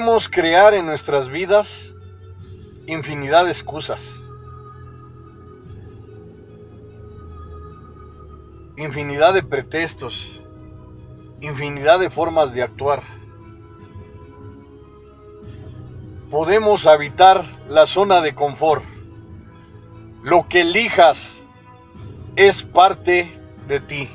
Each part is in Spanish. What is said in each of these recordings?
Podemos crear en nuestras vidas infinidad de excusas. Infinidad de pretextos. Infinidad de formas de actuar. Podemos habitar la zona de confort. Lo que elijas es parte de ti.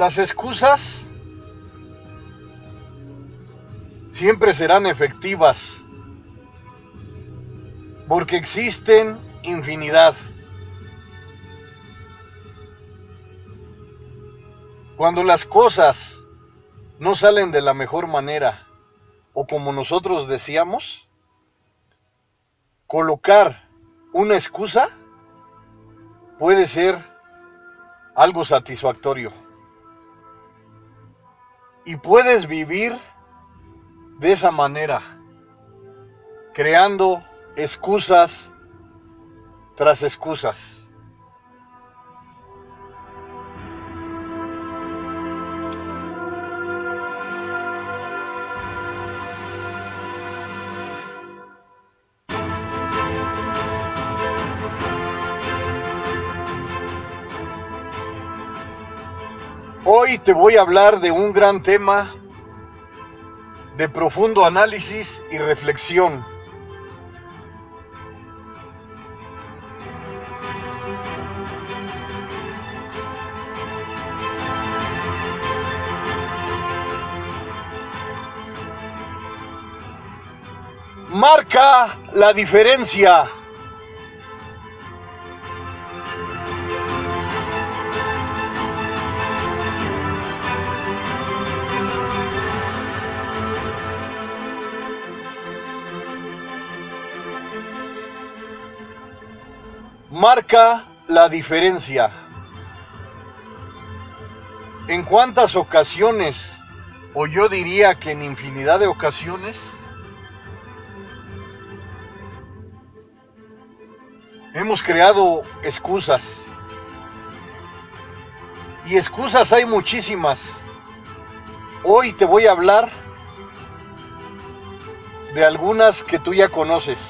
Las excusas siempre serán efectivas porque existen infinidad. Cuando las cosas no salen de la mejor manera o como nosotros decíamos, colocar una excusa puede ser algo satisfactorio y puedes vivir de esa manera, creando excusas tras excusas. Hoy te voy a hablar de un gran tema de profundo análisis y reflexión. Marca la diferencia. Marca la diferencia. ¿En cuántas ocasiones, o yo diría que en infinidad de ocasiones, hemos creado excusas? Y excusas hay muchísimas. Hoy te voy a hablar de algunas que tú ya conoces.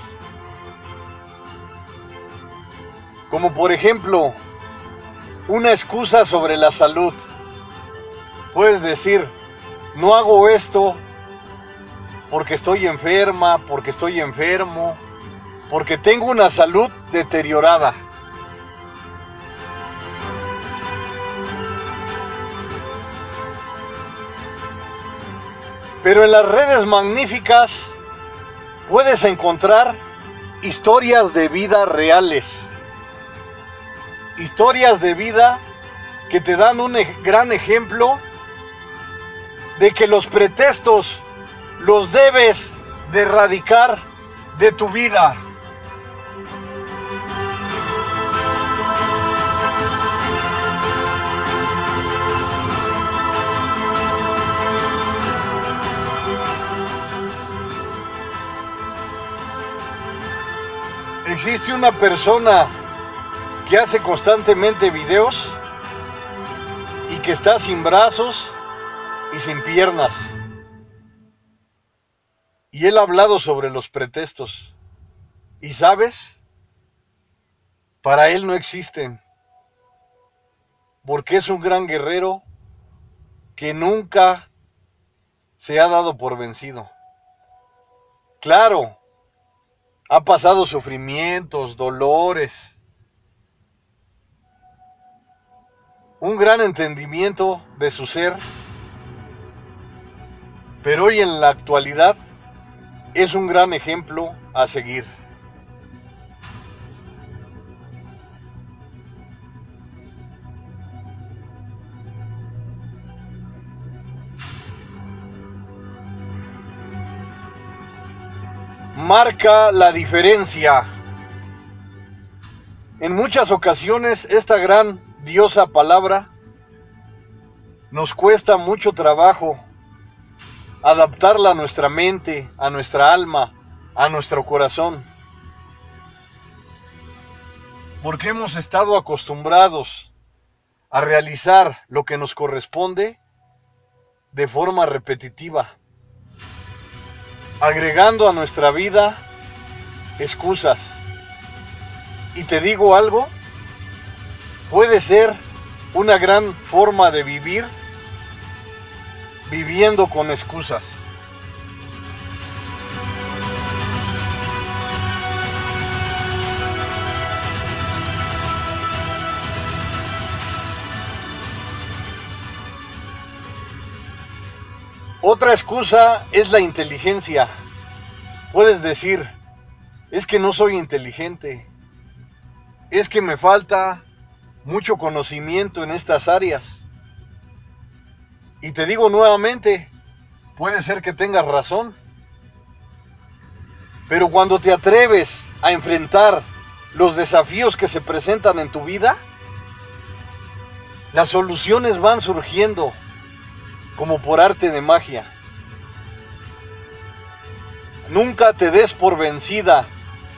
Como por ejemplo, una excusa sobre la salud. Puedes decir, no hago esto porque estoy enferma, porque estoy enfermo, porque tengo una salud deteriorada. Pero en las redes magníficas puedes encontrar historias de vida reales historias de vida que te dan un gran ejemplo de que los pretextos los debes de erradicar de tu vida. Existe una persona que hace constantemente videos y que está sin brazos y sin piernas. Y él ha hablado sobre los pretextos. ¿Y sabes? Para él no existen. Porque es un gran guerrero que nunca se ha dado por vencido. Claro, ha pasado sufrimientos, dolores, un gran entendimiento de su ser, pero hoy en la actualidad es un gran ejemplo a seguir. Marca la diferencia. En muchas ocasiones esta gran diosa palabra nos cuesta mucho trabajo adaptarla a nuestra mente, a nuestra alma, a nuestro corazón. Porque hemos estado acostumbrados a realizar lo que nos corresponde de forma repetitiva, agregando a nuestra vida excusas. Y te digo algo, puede ser una gran forma de vivir viviendo con excusas. Otra excusa es la inteligencia. Puedes decir, es que no soy inteligente, es que me falta mucho conocimiento en estas áreas. Y te digo nuevamente, puede ser que tengas razón, pero cuando te atreves a enfrentar los desafíos que se presentan en tu vida, las soluciones van surgiendo como por arte de magia. Nunca te des por vencida,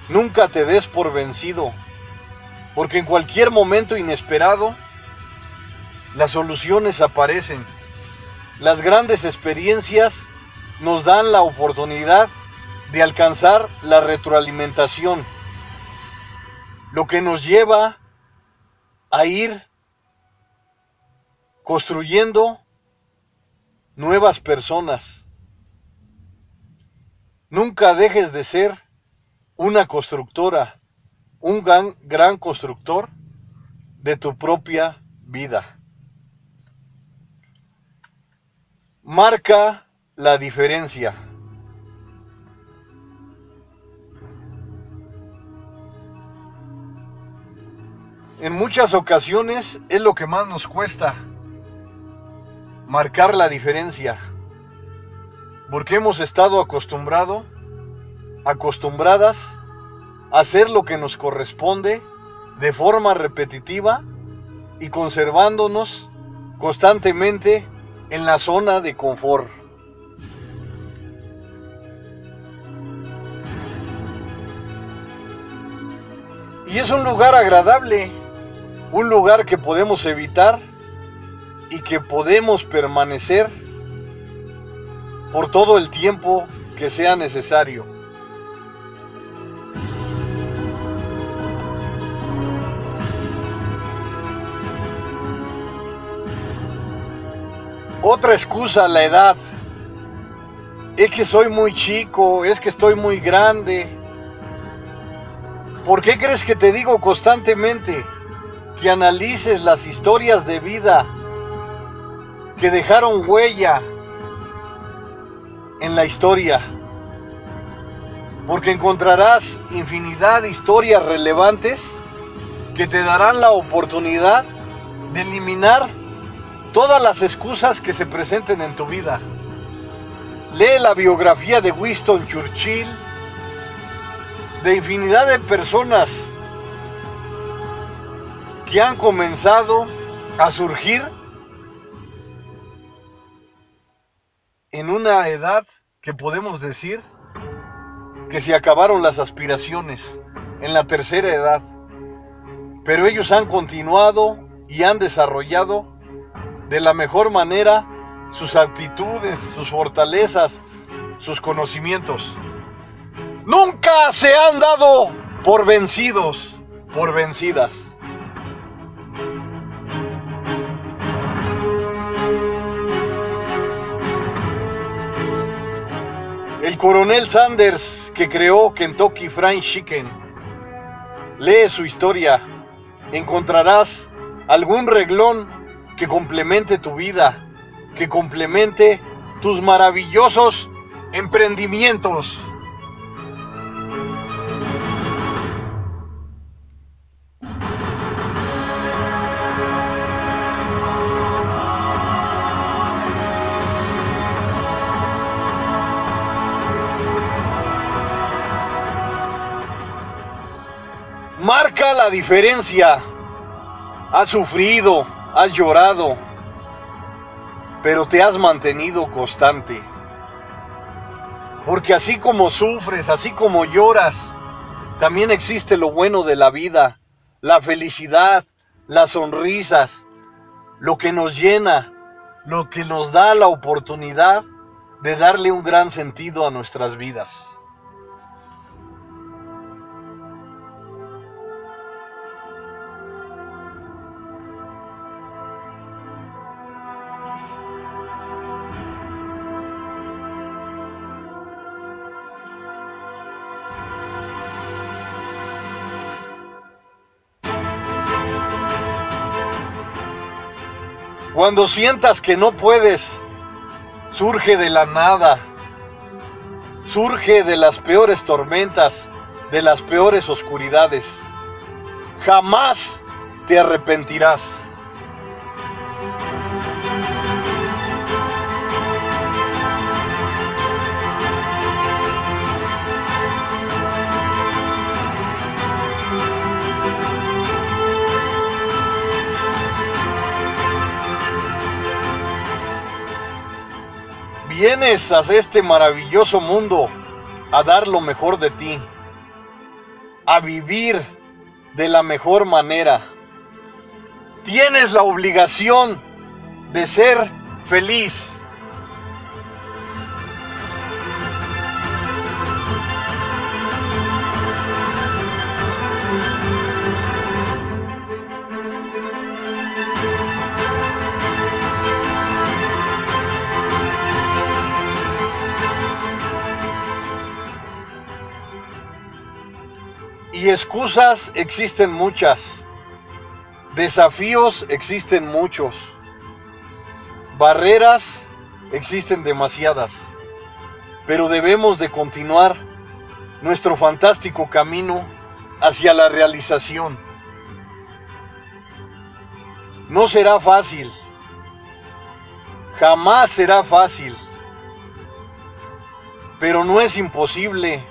nunca te des por vencido, porque en cualquier momento inesperado las soluciones aparecen. Las grandes experiencias nos dan la oportunidad de alcanzar la retroalimentación, lo que nos lleva a ir construyendo nuevas personas. Nunca dejes de ser una constructora, un gran, gran constructor de tu propia vida. marca la diferencia. En muchas ocasiones es lo que más nos cuesta, marcar la diferencia, porque hemos estado acostumbrado, acostumbradas hacer lo que nos corresponde de forma repetitiva y conservándonos constantemente en la zona de confort. Y es un lugar agradable, un lugar que podemos evitar y que podemos permanecer por todo el tiempo que sea necesario. Otra excusa, la edad. Es que soy muy chico, es que estoy muy grande. ¿Por qué crees que te digo constantemente que analices las historias de vida que dejaron huella en la historia? Porque encontrarás infinidad de historias relevantes que te darán la oportunidad de eliminar todas las excusas que se presenten en tu vida. Lee la biografía de Winston Churchill, de infinidad de personas que han comenzado a surgir en una edad que podemos decir que se acabaron las aspiraciones, en la tercera edad. Pero ellos han continuado y han desarrollado de la mejor manera sus actitudes, sus fortalezas, sus conocimientos. Nunca se han dado por vencidos, por vencidas. El coronel Sanders que creó Kentucky Fried Chicken. Lee su historia. Encontrarás algún reglón que complemente tu vida, que complemente tus maravillosos emprendimientos. Marca la diferencia. Has sufrido, has llorado, pero te has mantenido constante. Porque así como sufres, así como lloras, también existe lo bueno de la vida, la felicidad, las sonrisas, lo que nos llena, lo que nos da la oportunidad de darle un gran sentido a nuestras vidas. Cuando sientas que no puedes, surge de la nada, surge de las peores tormentas, de las peores oscuridades. Jamás te arrepentirás. Vienes a este maravilloso mundo a dar lo mejor de ti, a vivir de la mejor manera. Tienes la obligación de ser feliz. Y excusas existen muchas. Desafíos existen muchos. Barreras existen demasiadas. Pero debemos de continuar nuestro fantástico camino hacia la realización. No será fácil. Jamás será fácil. Pero no es imposible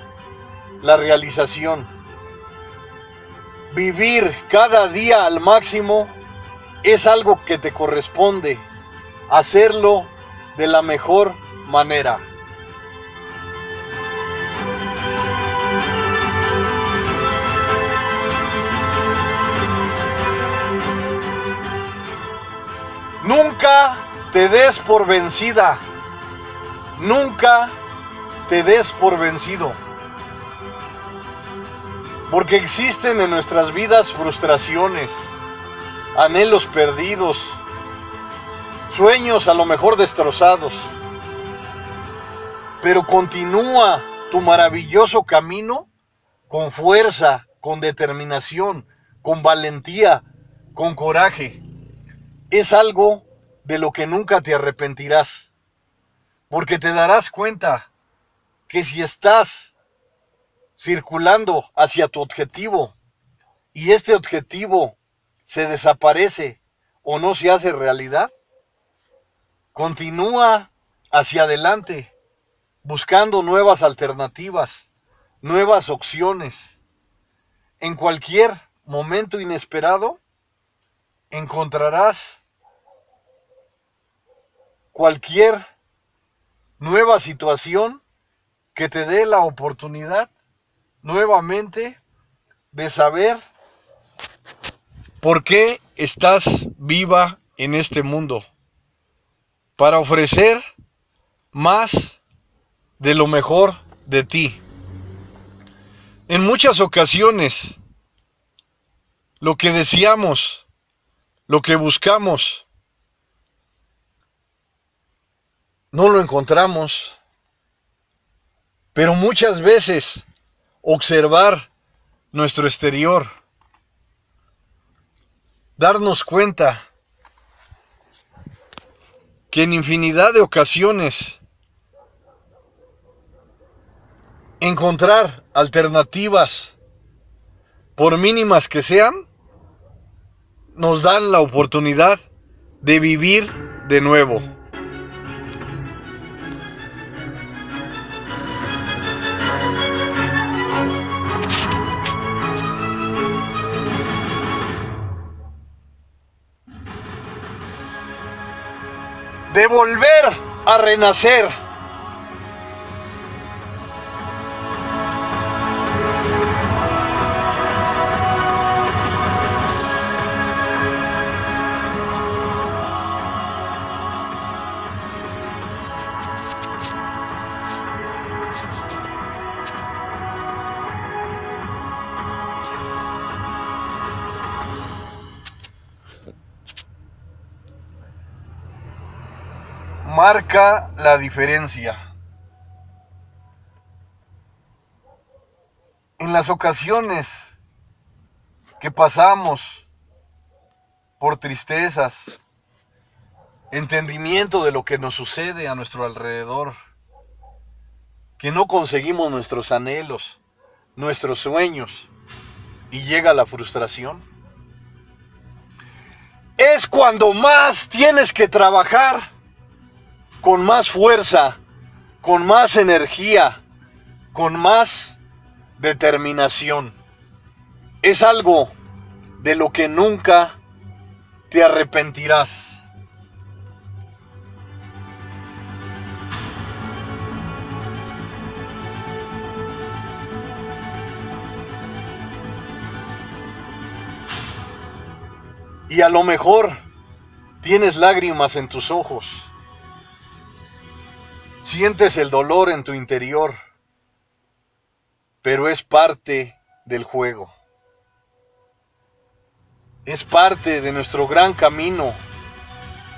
la realización. Vivir cada día al máximo es algo que te corresponde. Hacerlo de la mejor manera. Nunca te des por vencida. Nunca te des por vencido. Porque existen en nuestras vidas frustraciones, anhelos perdidos, sueños a lo mejor destrozados. Pero continúa tu maravilloso camino con fuerza, con determinación, con valentía, con coraje. Es algo de lo que nunca te arrepentirás. Porque te darás cuenta que si estás circulando hacia tu objetivo y este objetivo se desaparece o no se hace realidad, continúa hacia adelante buscando nuevas alternativas, nuevas opciones. En cualquier momento inesperado encontrarás cualquier nueva situación que te dé la oportunidad nuevamente de saber por qué estás viva en este mundo. Para ofrecer más de lo mejor de ti. En muchas ocasiones, lo que deseamos, lo que buscamos, no lo encontramos. Pero muchas veces observar nuestro exterior, darnos cuenta que en infinidad de ocasiones encontrar alternativas, por mínimas que sean, nos dan la oportunidad de vivir de nuevo. Volver a renacer, la diferencia. En las ocasiones que pasamos por tristezas, entendimiento de lo que nos sucede a nuestro alrededor, que no conseguimos nuestros anhelos, nuestros sueños, y llega la frustración, es cuando más tienes que trabajar con más fuerza, con más energía, con más determinación. Es algo de lo que nunca te arrepentirás. Y a lo mejor tienes lágrimas en tus ojos. Sientes el dolor en tu interior, pero es parte del juego. Es parte de nuestro gran camino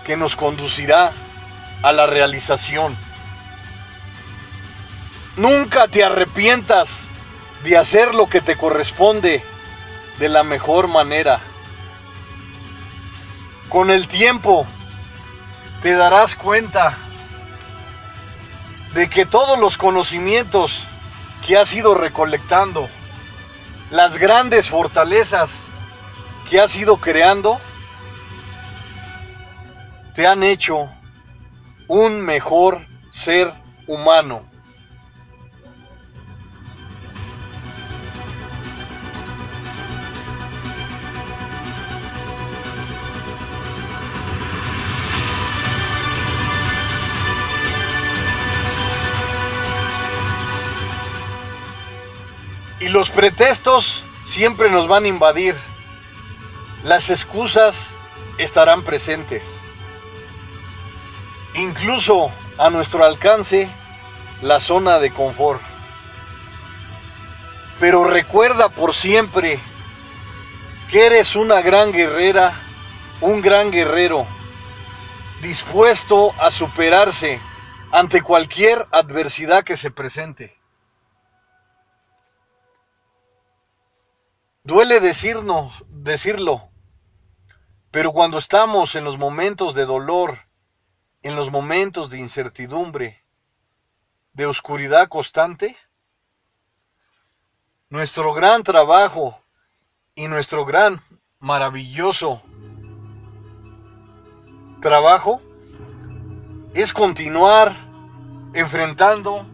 que nos conducirá a la realización. Nunca te arrepientas de hacer lo que te corresponde de la mejor manera. Con el tiempo te darás cuenta de que todos los conocimientos que has ido recolectando, las grandes fortalezas que has ido creando, te han hecho un mejor ser humano. Y los pretextos siempre nos van a invadir. Las excusas estarán presentes. Incluso a nuestro alcance la zona de confort. Pero recuerda por siempre que eres una gran guerrera, un gran guerrero, dispuesto a superarse ante cualquier adversidad que se presente. Duele decirnos, decirlo, pero cuando estamos en los momentos de dolor, en los momentos de incertidumbre, de oscuridad constante, nuestro gran trabajo y nuestro gran maravilloso trabajo es continuar enfrentando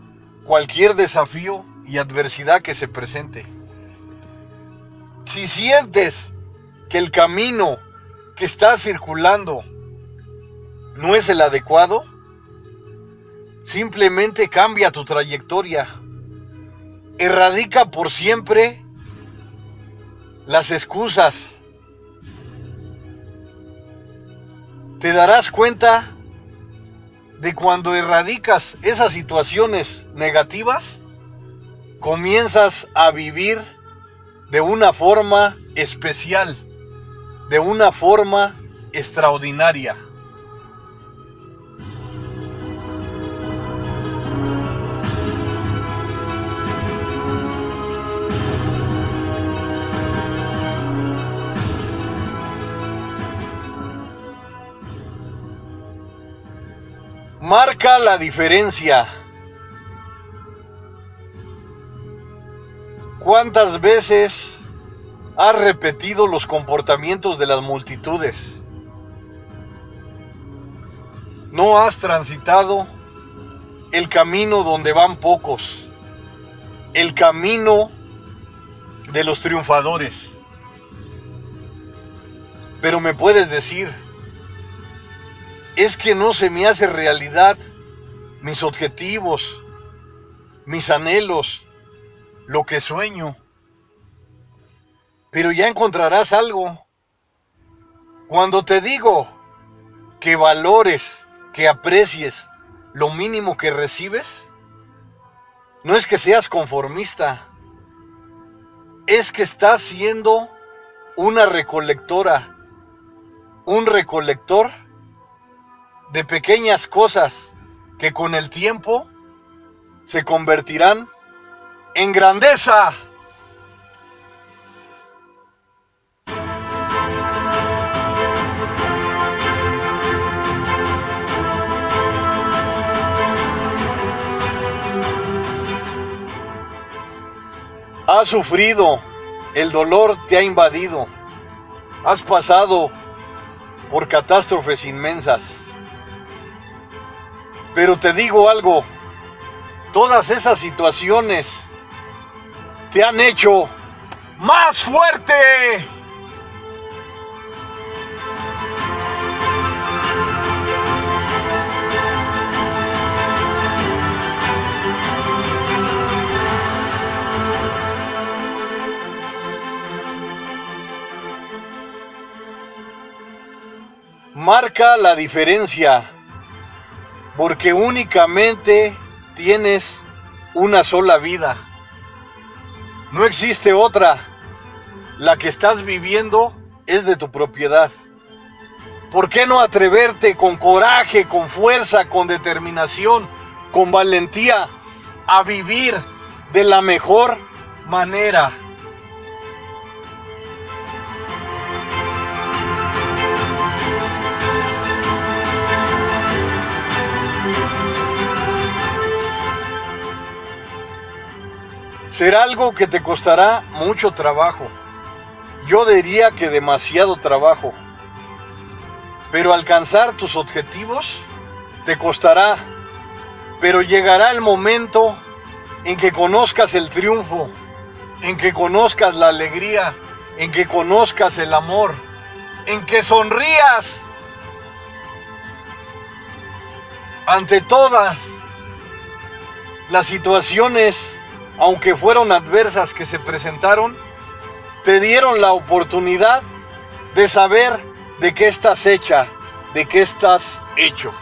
cualquier desafío y adversidad que se presente si sientes que el camino que estás circulando no es el adecuado, simplemente cambia tu trayectoria. Erradica por siempre las excusas. Te darás cuenta de cuando erradicas esas situaciones negativas, comienzas a vivir de una forma especial, de una forma extraordinaria. Marca la diferencia. ¿Cuántas veces has repetido los comportamientos de las multitudes? No has transitado el camino donde van pocos, el camino de los triunfadores. Pero me puedes decir, es que no se me hace realidad mis objetivos, mis anhelos, lo que sueño. Pero ya encontrarás algo. Cuando te digo que valores, que aprecies lo mínimo que recibes, no es que seas conformista, es que estás siendo una recolectora, un recolector de pequeñas cosas que con el tiempo se convertirán en grandeza. Has sufrido, el dolor te ha invadido, has pasado por catástrofes inmensas. Pero te digo algo, todas esas situaciones te han hecho más fuerte. marca la diferencia, porque únicamente tienes una sola vida. No existe otra. La que estás viviendo es de tu propiedad. ¿Por qué no atreverte con coraje, con fuerza, con determinación, con valentía a vivir de la mejor manera? Será algo que te costará mucho trabajo. Yo diría que demasiado trabajo. Pero alcanzar tus objetivos te costará. Pero llegará el momento en que conozcas el triunfo, en que conozcas la alegría, en que conozcas el amor, en que sonrías ante todas las situaciones aunque fueron adversas que se presentaron, te dieron la oportunidad de saber de qué estás hecha, de qué estás hecho.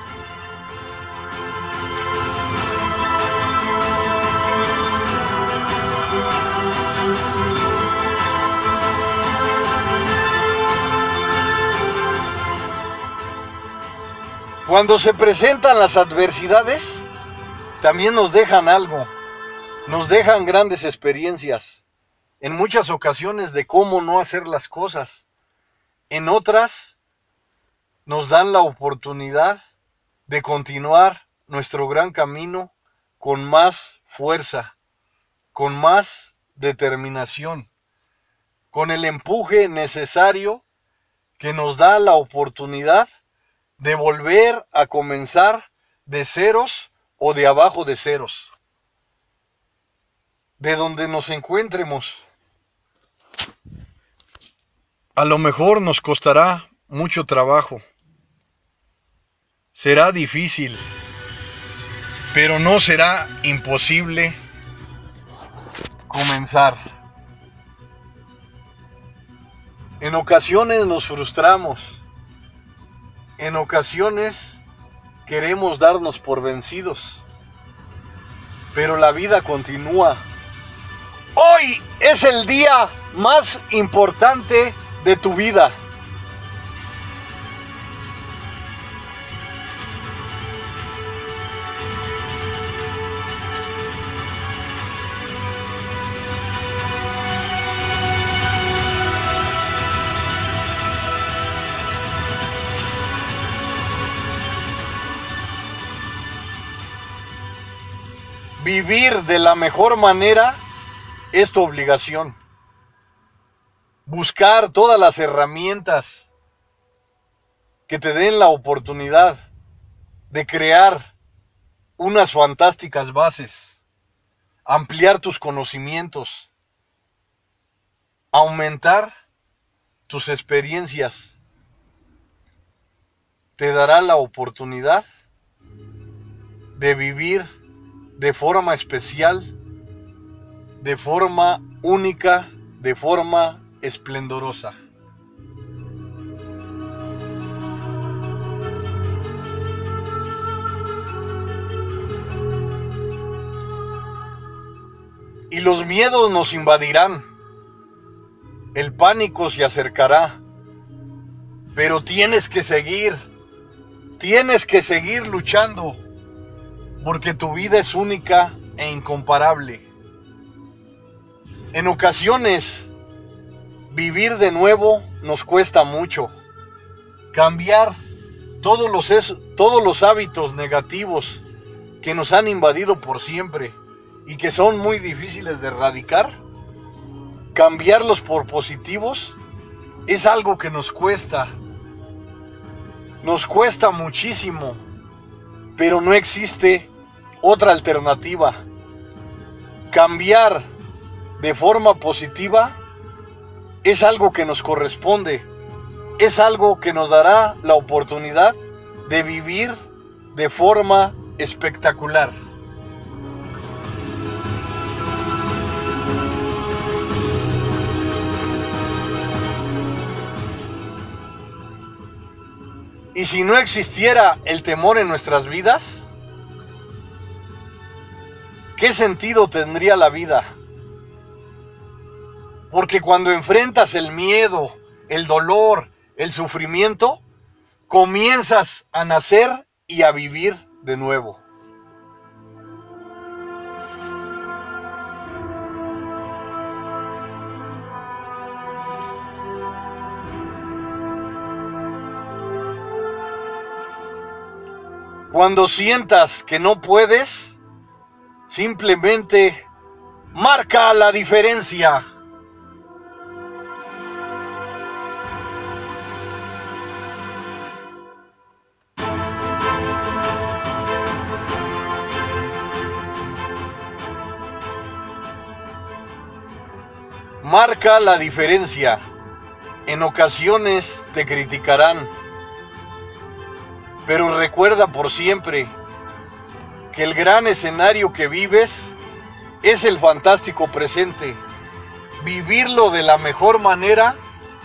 Cuando se presentan las adversidades, también nos dejan algo nos dejan grandes experiencias, en muchas ocasiones de cómo no hacer las cosas. En otras nos dan la oportunidad de continuar nuestro gran camino con más fuerza, con más determinación, con el empuje necesario que nos da la oportunidad de volver a comenzar de ceros o de abajo de ceros de donde nos encuentremos. A lo mejor nos costará mucho trabajo. Será difícil, pero no será imposible comenzar. En ocasiones nos frustramos. En ocasiones queremos darnos por vencidos. Pero la vida continúa Hoy es el día más importante de tu vida. Vivir de la mejor manera es tu obligación. Buscar todas las herramientas que te den la oportunidad de crear unas fantásticas bases, ampliar tus conocimientos, aumentar tus experiencias, te dará la oportunidad de vivir de forma especial de forma única, de forma esplendorosa. Y los miedos nos invadirán, el pánico se acercará, pero tienes que seguir, tienes que seguir luchando porque tu vida es única e incomparable. En ocasiones, vivir de nuevo nos cuesta mucho. Cambiar todos los, todos los hábitos negativos que nos han invadido por siempre y que son muy difíciles de erradicar, cambiarlos por positivos es algo que nos cuesta. Nos cuesta muchísimo, pero no existe otra alternativa. Cambiar de forma positiva es algo que nos corresponde, es algo que nos dará la oportunidad de vivir de forma espectacular. Y si no existiera el temor en nuestras vidas, ¿qué sentido tendría la vida? Porque cuando enfrentas el miedo, el dolor, el sufrimiento, comienzas a nacer y a vivir de nuevo. Cuando sientas que no puedes, simplemente marca la diferencia. Marca la diferencia. En ocasiones te criticarán pero recuerda por siempre que el gran escenario que vives es el fantástico presente. Vivirlo de la mejor manera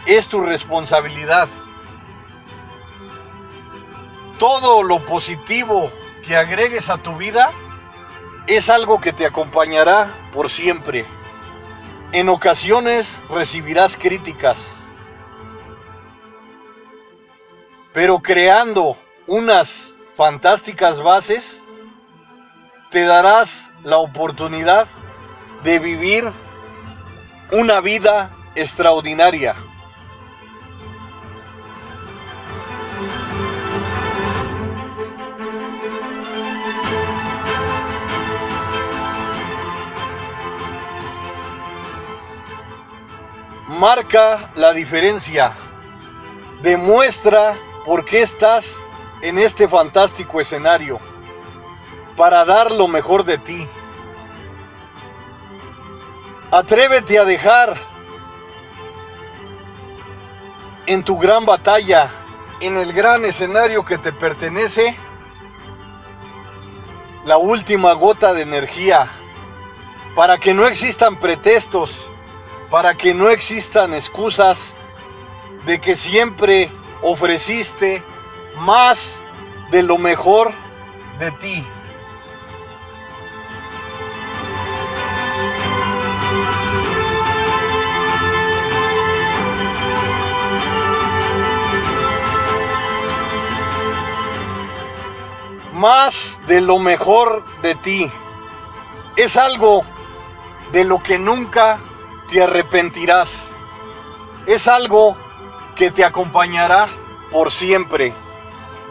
es tu responsabilidad. Todo lo positivo que agregues a tu vida es algo que te acompañará por siempre. En ocasiones recibirás críticas, pero creando unas fantásticas bases, te darás la oportunidad de vivir una vida extraordinaria. Marca la diferencia. Demuestra por qué estás en este fantástico escenario para dar lo mejor de ti. Atrévete a dejar en tu gran batalla, en el gran escenario que te pertenece, la última gota de energía, para que no existan pretextos, para que no existan excusas de que siempre ofreciste más de lo mejor de ti. Más de lo mejor de ti. Es algo de lo que nunca te arrepentirás. Es algo que te acompañará por siempre.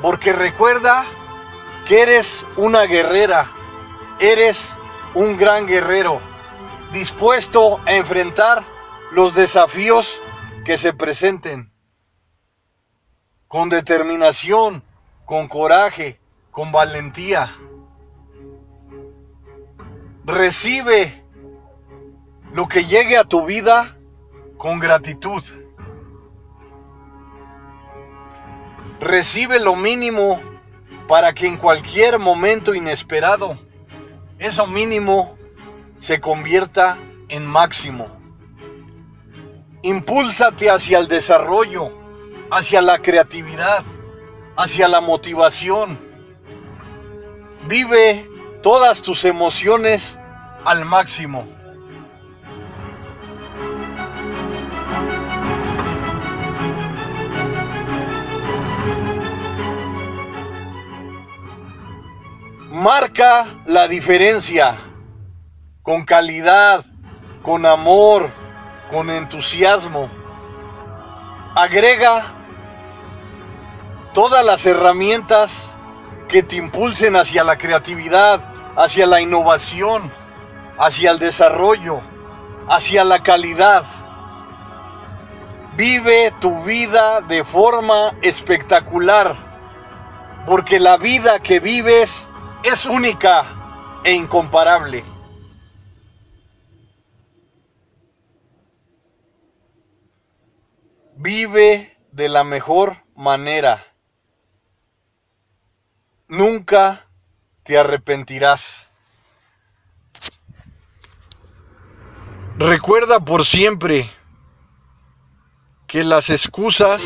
Porque recuerda que eres una guerrera, eres un gran guerrero, dispuesto a enfrentar los desafíos que se presenten. Con determinación, con coraje, con valentía. Recibe lo que llegue a tu vida con gratitud. recibe lo mínimo para que en cualquier momento inesperado eso mínimo se convierta en máximo. Impúlsate hacia el desarrollo, hacia la creatividad, hacia la motivación. Vive todas tus emociones al máximo. Marca la diferencia con calidad, con amor, con entusiasmo. Agrega todas las herramientas que te impulsen hacia la creatividad, hacia la innovación, hacia el desarrollo, hacia la calidad. Vive tu vida de forma espectacular, porque la vida que vives es única e incomparable. Vive de la mejor manera. Nunca te arrepentirás. Recuerda por siempre que las excusas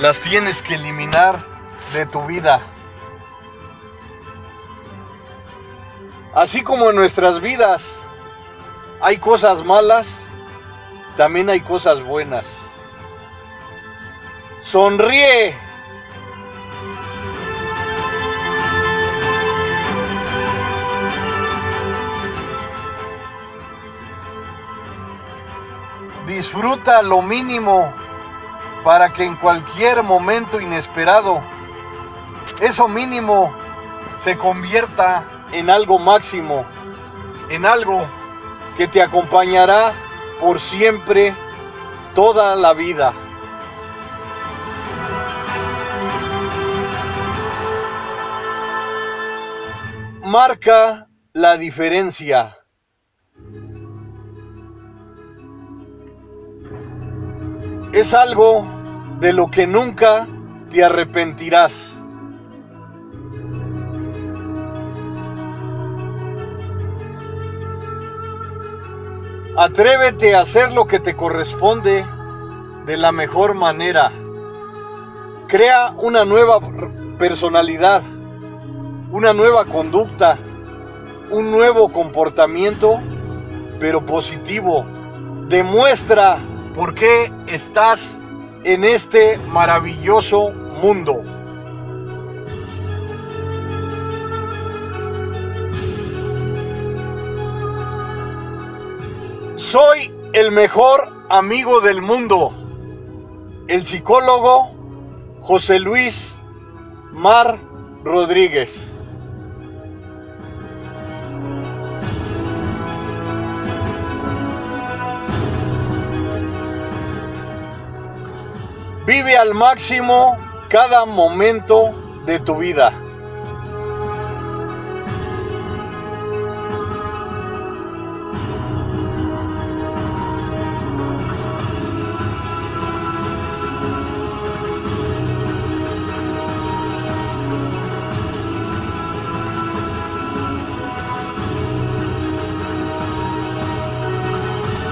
las tienes que eliminar de tu vida. Así como en nuestras vidas hay cosas malas, también hay cosas buenas. Sonríe. Disfruta lo mínimo para que en cualquier momento inesperado eso mínimo se convierta en algo máximo, en algo que te acompañará por siempre, toda la vida. Marca la diferencia. Es algo de lo que nunca te arrepentirás. Atrévete a hacer lo que te corresponde de la mejor manera. Crea una nueva personalidad, una nueva conducta, un nuevo comportamiento, pero positivo. Demuestra por qué estás en este maravilloso mundo. Soy el mejor amigo del mundo. El psicólogo José Luis Mar Rodríguez. Vive al máximo cada momento de tu vida.